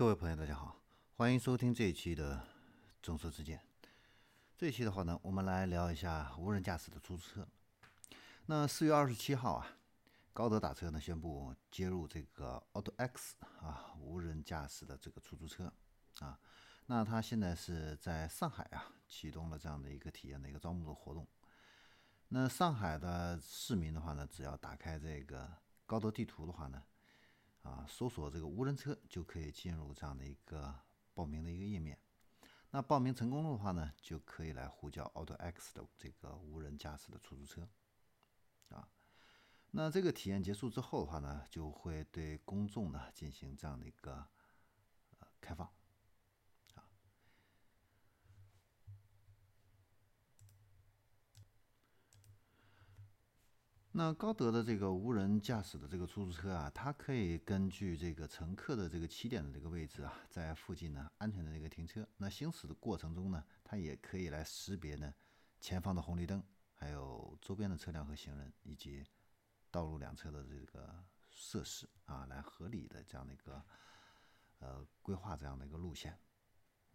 各位朋友，大家好，欢迎收听这一期的《众说之见》。这一期的话呢，我们来聊一下无人驾驶的出租车。那四月二十七号啊，高德打车呢宣布接入这个 AutoX 啊无人驾驶的这个出租车啊。那它现在是在上海啊启动了这样的一个体验的一个招募的活动。那上海的市民的话呢，只要打开这个高德地图的话呢。啊，搜索这个无人车就可以进入这样的一个报名的一个页面。那报名成功的话呢，就可以来呼叫 AutoX 的这个无人驾驶的出租车。啊，那这个体验结束之后的话呢，就会对公众呢进行这样的一个呃开放。那高德的这个无人驾驶的这个出租车啊，它可以根据这个乘客的这个起点的这个位置啊，在附近呢安全的这个停车。那行驶的过程中呢，它也可以来识别呢前方的红绿灯，还有周边的车辆和行人，以及道路两侧的这个设施啊，来合理的这样的一个呃规划这样的一个路线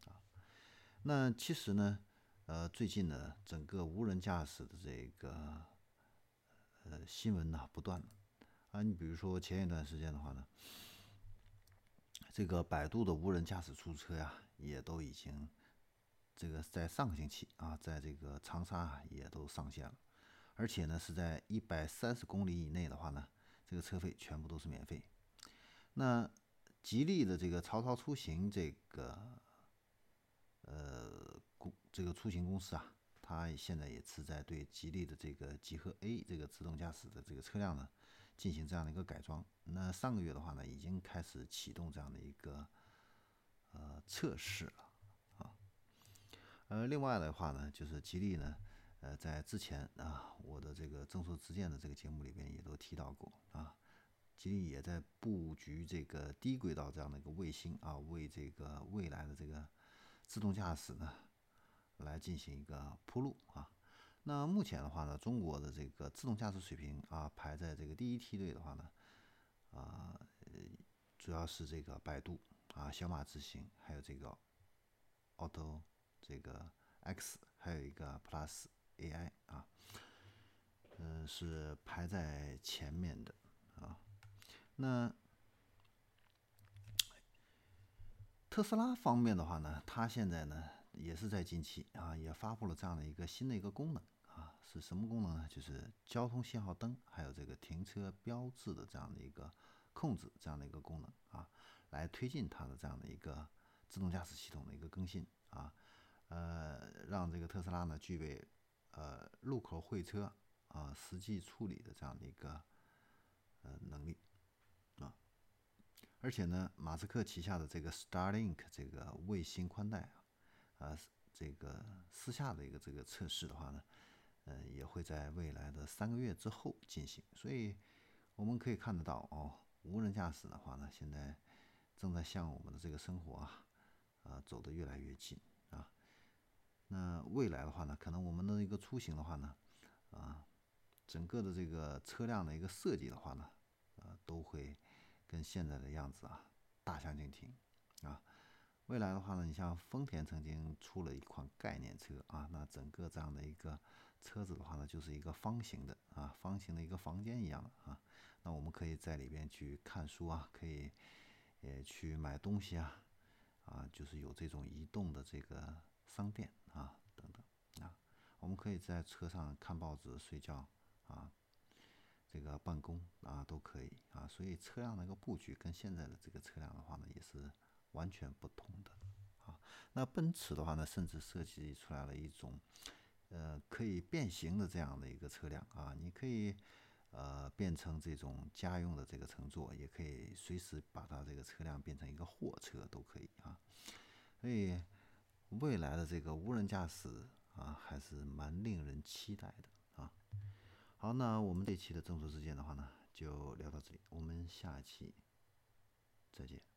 啊。那其实呢，呃，最近呢，整个无人驾驶的这个呃，新闻呢不断啊，你比如说前一段时间的话呢，这个百度的无人驾驶出租车呀，也都已经这个在上个星期啊，在这个长沙也都上线了，而且呢是在一百三十公里以内的话呢，这个车费全部都是免费。那吉利的这个曹操出行这个呃公这个出行公司啊。它现在也是在对吉利的这个极氪 A 这个自动驾驶的这个车辆呢，进行这样的一个改装。那上个月的话呢，已经开始启动这样的一个呃测试了啊。呃，另外的话呢，就是吉利呢，呃，在之前啊，我的这个正说之见的这个节目里边也都提到过啊，吉利也在布局这个低轨道这样的一个卫星啊，为这个未来的这个自动驾驶呢。来进行一个铺路啊。那目前的话呢，中国的这个自动驾驶水平啊，排在这个第一梯队的话呢，啊，主要是这个百度啊、小马智行，还有这个 Auto 这个 X，还有一个 Plus AI 啊，嗯，是排在前面的啊。那特斯拉方面的话呢，它现在呢？也是在近期啊，也发布了这样的一个新的一个功能啊，是什么功能呢？就是交通信号灯还有这个停车标志的这样的一个控制这样的一个功能啊，来推进它的这样的一个自动驾驶系统的一个更新啊，呃，让这个特斯拉呢具备呃路口会车啊实际处理的这样的一个呃能力啊，而且呢，马斯克旗下的这个 Starlink 这个卫星宽带啊。啊，这个私下的一个这个测试的话呢，呃，也会在未来的三个月之后进行。所以我们可以看得到哦，无人驾驶的话呢，现在正在向我们的这个生活啊，啊，走得越来越近啊。那未来的话呢，可能我们的一个出行的话呢，啊，整个的这个车辆的一个设计的话呢，啊，都会跟现在的样子啊大相径庭啊。未来的话呢，你像丰田曾经出了一款概念车啊，那整个这样的一个车子的话呢，就是一个方形的啊，方形的一个房间一样的啊，那我们可以在里边去看书啊，可以也去买东西啊，啊，就是有这种移动的这个商店啊等等啊，我们可以在车上看报纸、睡觉啊，这个办公啊都可以啊，所以车辆的一个布局跟现在的这个车辆的话呢，也是。完全不同的啊，那奔驰的话呢，甚至设计出来了一种，呃，可以变形的这样的一个车辆啊，你可以呃变成这种家用的这个乘坐，也可以随时把它这个车辆变成一个货车都可以啊，所以未来的这个无人驾驶啊，还是蛮令人期待的啊。好，那我们这期的众说之见的话呢，就聊到这里，我们下期再见。